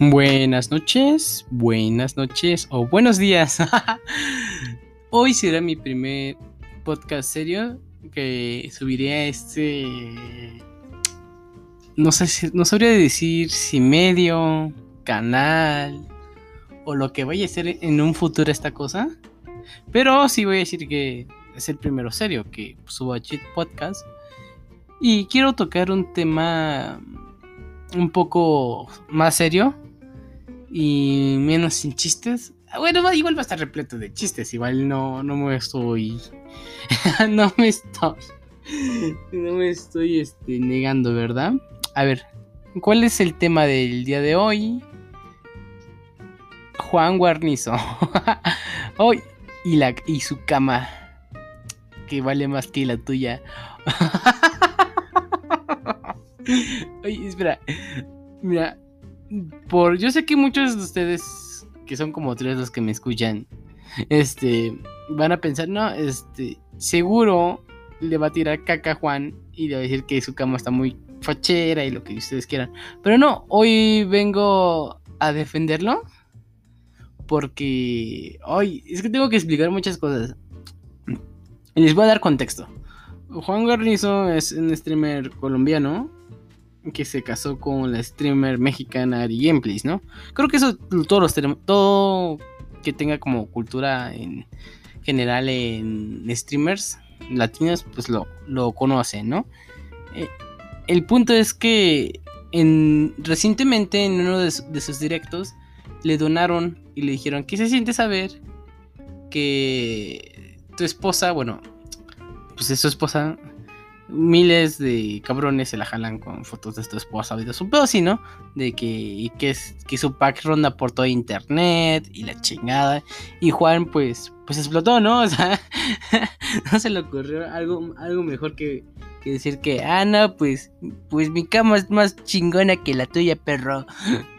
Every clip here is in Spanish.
Buenas noches, buenas noches o buenos días. Hoy será mi primer podcast serio que subiré a este... No sé si, no sabría decir si medio, canal o lo que vaya a ser en un futuro esta cosa. Pero sí voy a decir que es el primero serio que subo a Cheat Podcast. Y quiero tocar un tema un poco más serio y menos sin chistes. Bueno, igual va a estar repleto de chistes, igual no, no me estoy... no me estoy... No me estoy este, negando, ¿verdad? A ver, ¿cuál es el tema del día de hoy? Juan Guarnizo. hoy y, la, y su cama, que vale más que la tuya. Oye, espera. Mira, por yo sé que muchos de ustedes que son como tres los que me escuchan, este, van a pensar, no, este, seguro le va a tirar caca a Juan y le va a decir que su cama está muy fachera y lo que ustedes quieran. Pero no, hoy vengo a defenderlo porque hoy es que tengo que explicar muchas cosas. Les voy a dar contexto. Juan Garnizo es un streamer colombiano que se casó con la streamer mexicana Ari Gameplays, ¿no? Creo que eso todos los todo que tenga como cultura en general en streamers latinos pues lo, lo conocen, ¿no? Eh, el punto es que en, recientemente en uno de, de, sus directos le donaron y le dijeron que se siente saber que tu esposa, bueno, pues es su esposa, miles de cabrones se la jalan con fotos de tu esposa videos un pedo así, ¿no? De que, que, es, que su pack ronda por todo internet y la chingada. Y Juan, pues, pues explotó, ¿no? O sea, no se le ocurrió algo, algo mejor que, que decir que, ah, no, pues, pues mi cama es más chingona que la tuya, perro.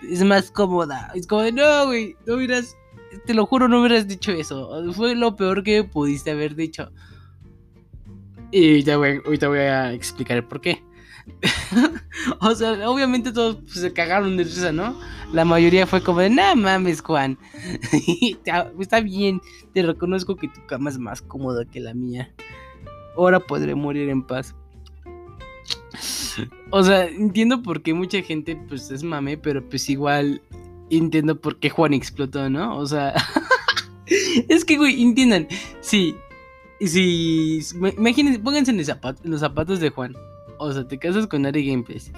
Es más cómoda. Es como de, no, güey, no hubieras, te lo juro, no hubieras dicho eso. Fue lo peor que pudiste haber dicho. Y ya voy, ahorita voy a explicar el por qué. o sea, obviamente todos pues, se cagaron de risa, ¿no? La mayoría fue como de, no mames, Juan. Está bien, te reconozco que tu cama es más cómoda que la mía. Ahora podré morir en paz. O sea, entiendo por qué mucha gente pues es mame, pero pues igual entiendo por qué Juan explotó, ¿no? O sea, es que, güey, entiendan, sí, si. Imagínense, pónganse en, los zapatos de Juan. O sea, te casas con Ari Gameplays.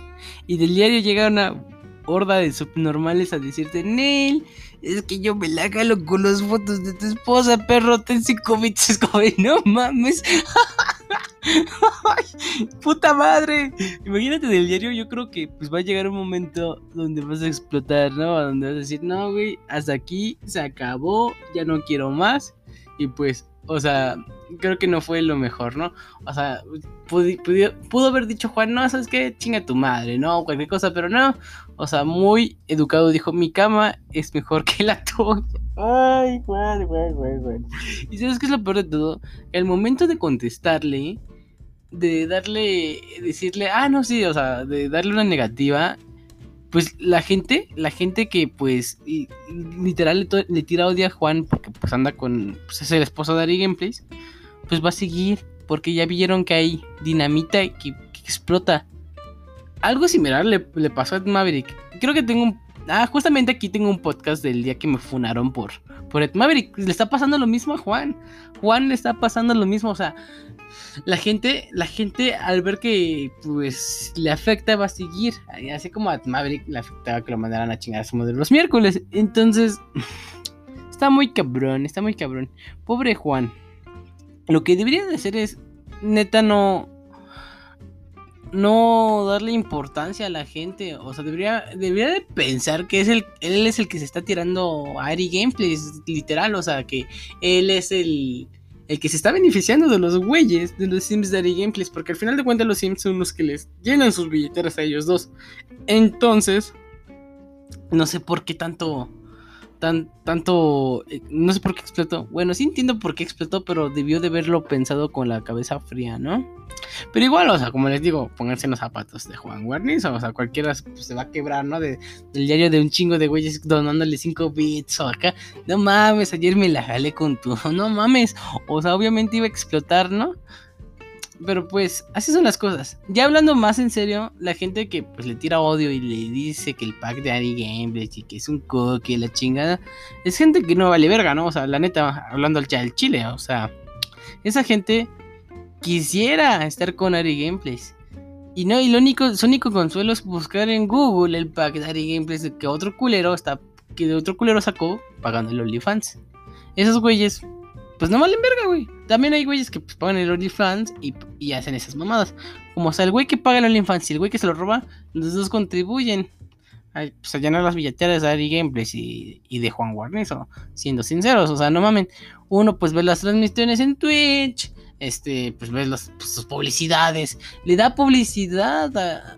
Y del diario llega una horda de subnormales a decirte: Nel, es que yo me la galo con las fotos de tu esposa, perro. Ten cinco bits. No mames. puta madre. Imagínate del diario, yo creo que pues va a llegar un momento donde vas a explotar, ¿no? Donde vas a decir, no, güey, hasta aquí se acabó, ya no quiero más. Y pues, o sea, creo que no fue lo mejor, ¿no? O sea, pudo, haber dicho Juan, no, ¿sabes qué? Chinga tu madre, ¿no? Cualquier cosa, pero no. O sea, muy educado dijo, mi cama es mejor que la tuya. Ay, güey, güey, güey, güey. Y sabes qué es lo peor de todo? El momento de contestarle, de darle, decirle, ah, no, sí, o sea, de darle una negativa, pues la gente, la gente que pues literal le, tira odio a Juan porque pues anda con, pues es el esposo de Ari Gameplays, pues va a seguir porque ya vieron que hay dinamita que, que explota. Algo similar le, pasó a Maverick. Creo que tengo un... Ah, justamente aquí tengo un podcast del día que me funaron por, por Maverick. Le está pasando lo mismo a Juan. Juan le está pasando lo mismo. O sea, la gente, la gente al ver que pues le afecta va a seguir. Así como a Maverick le afectaba que lo mandaran a chingar a su madre los miércoles. Entonces, está muy cabrón, está muy cabrón. Pobre Juan. Lo que debería de hacer es, neta, no... No darle importancia a la gente. O sea, debería, debería de pensar que es el, él es el que se está tirando a Ari Gameplays, literal. O sea, que él es el el que se está beneficiando de los güeyes de los Sims de Ari Gameplays, porque al final de cuentas los Sims son los que les llenan sus billeteras a ellos dos. Entonces, no sé por qué tanto, tan, tanto, eh, no sé por qué explotó. Bueno, sí entiendo por qué explotó, pero debió de haberlo pensado con la cabeza fría, ¿no? Pero igual, o sea, como les digo, pónganse en los zapatos de Juan Guarnizo. O sea, cualquiera pues, se va a quebrar, ¿no? De, del diario de un chingo de güeyes donándole 5 bits o acá. No mames, ayer me la jalé con tu. No mames. O sea, obviamente iba a explotar, ¿no? Pero pues, así son las cosas. Ya hablando más en serio, la gente que pues le tira odio y le dice que el pack de Ari Gameplays y que es un coque la chingada, es gente que no vale verga, ¿no? O sea, la neta, hablando al chile, o sea, esa gente quisiera estar con Ari Gameplays. Y no, y lo único, su único consuelo es buscar en Google el pack de Ari Gameplays que otro culero está, que otro culero sacó pagando el OnlyFans. Esos güeyes pues no valen verga, güey. También hay güeyes que pues, pagan el OnlyFans y, y hacen esas mamadas. Como o sea, el güey que paga el OnlyFans y el güey que se lo roba, los dos contribuyen a, pues, a llenar las billeteras de Ari Gameplays y, y, de Juan Guarnizo. Siendo sinceros, o sea, no mamen. Uno pues ve las transmisiones en Twitch, este, pues ve las pues, sus publicidades, le da publicidad a,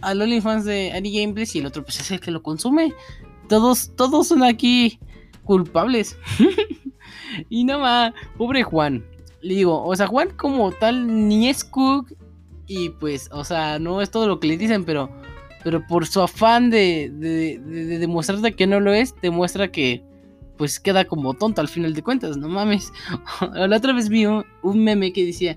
al OnlyFans de Ari Gameplays y el otro pues es el que lo consume. Todos, todos son aquí culpables. y no más, pobre Juan. Le digo, o sea, Juan como tal ni es cook. Y pues, o sea, no es todo lo que le dicen, pero, pero por su afán de, de, de, demostrarte que no lo es, demuestra que pues queda como tonto al final de cuentas, no mames. La otra vez vi un, meme que decía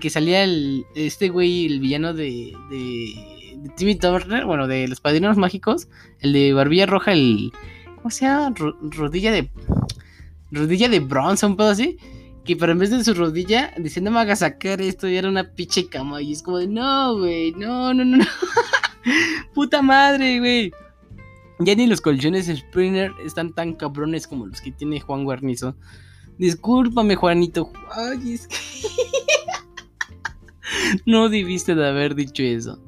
que salía el, este güey, el villano de, de, de Timmy Turner, bueno, de los padrinos mágicos, el de Barbilla Roja, el... ¿Cómo se llama? rodilla de rodilla de bronce, un pedo así. Que pero en vez de su rodilla, diciendo no me hagas sacar esto, y era una pinche cama. Y es como de, no, güey, no, no, no, no. Puta madre, güey. Ya ni los colchones Sprinter están tan cabrones como los que tiene Juan Guarnizo. Discúlpame, Juanito. Ay, es que. no debiste de haber dicho eso.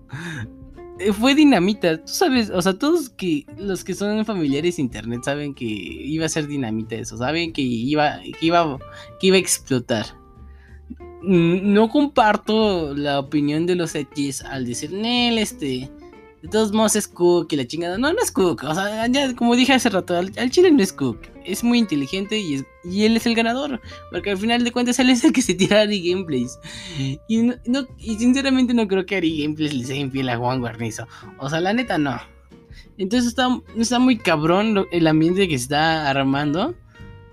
Fue dinamita. Tú sabes, o sea, todos que los que son familiares de internet saben que iba a ser dinamita eso, saben que iba, que iba, que iba a explotar. No comparto la opinión de los Edges al decir, Nel, este, de todos modos es Cook y la chingada. No, no es Cook. O sea, como dije hace rato, al, chile no es Cook. Es muy inteligente y, es, y él es el ganador. Porque al final de cuentas él es el que se tira a Ari Gameplays. Y, no, y sinceramente no creo que Ari Gameplays le sea infiel a Juan Guarnizo. O sea, la neta no. Entonces está, está muy cabrón el ambiente que está armando.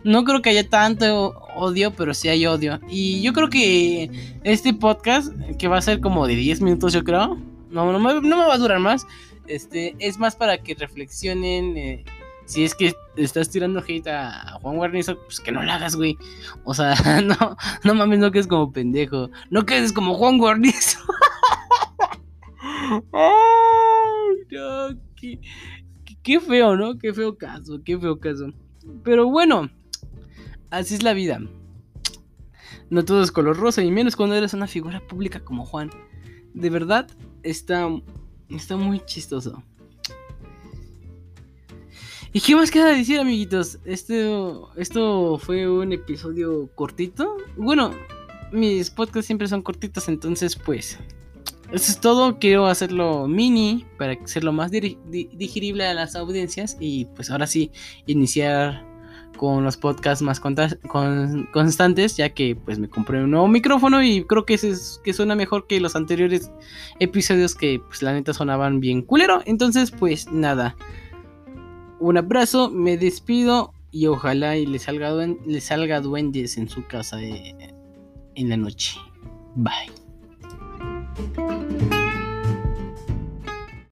No creo que haya tanto odio, pero sí hay odio. Y yo creo que este podcast, que va a ser como de 10 minutos, yo creo no, no me, va a durar más. Este, es más para que reflexionen. Eh, si es que estás tirando hate a Juan Guarnizo, pues que no lo hagas, güey. O sea, no, no mames, no quedes como pendejo. No quedes como Juan Guarnizo. Ay, no, qué, qué feo, ¿no? Qué feo caso, qué feo caso. Pero bueno, así es la vida. No todo es color rosa, y menos cuando eres una figura pública como Juan. De verdad, está, está muy chistoso. ¿Y qué más queda decir, amiguitos? Esto, esto fue un episodio cortito. Bueno, mis podcasts siempre son cortitos, entonces pues... Eso es todo, quiero hacerlo mini para hacerlo más digerible a las audiencias y pues ahora sí iniciar con los podcasts más constantes, ya que pues me compré un nuevo micrófono y creo que es, que suena mejor que los anteriores episodios que pues la neta sonaban bien culero. Entonces pues nada, un abrazo, me despido y ojalá y le salga, le salga duendes en su casa eh, en la noche. Bye.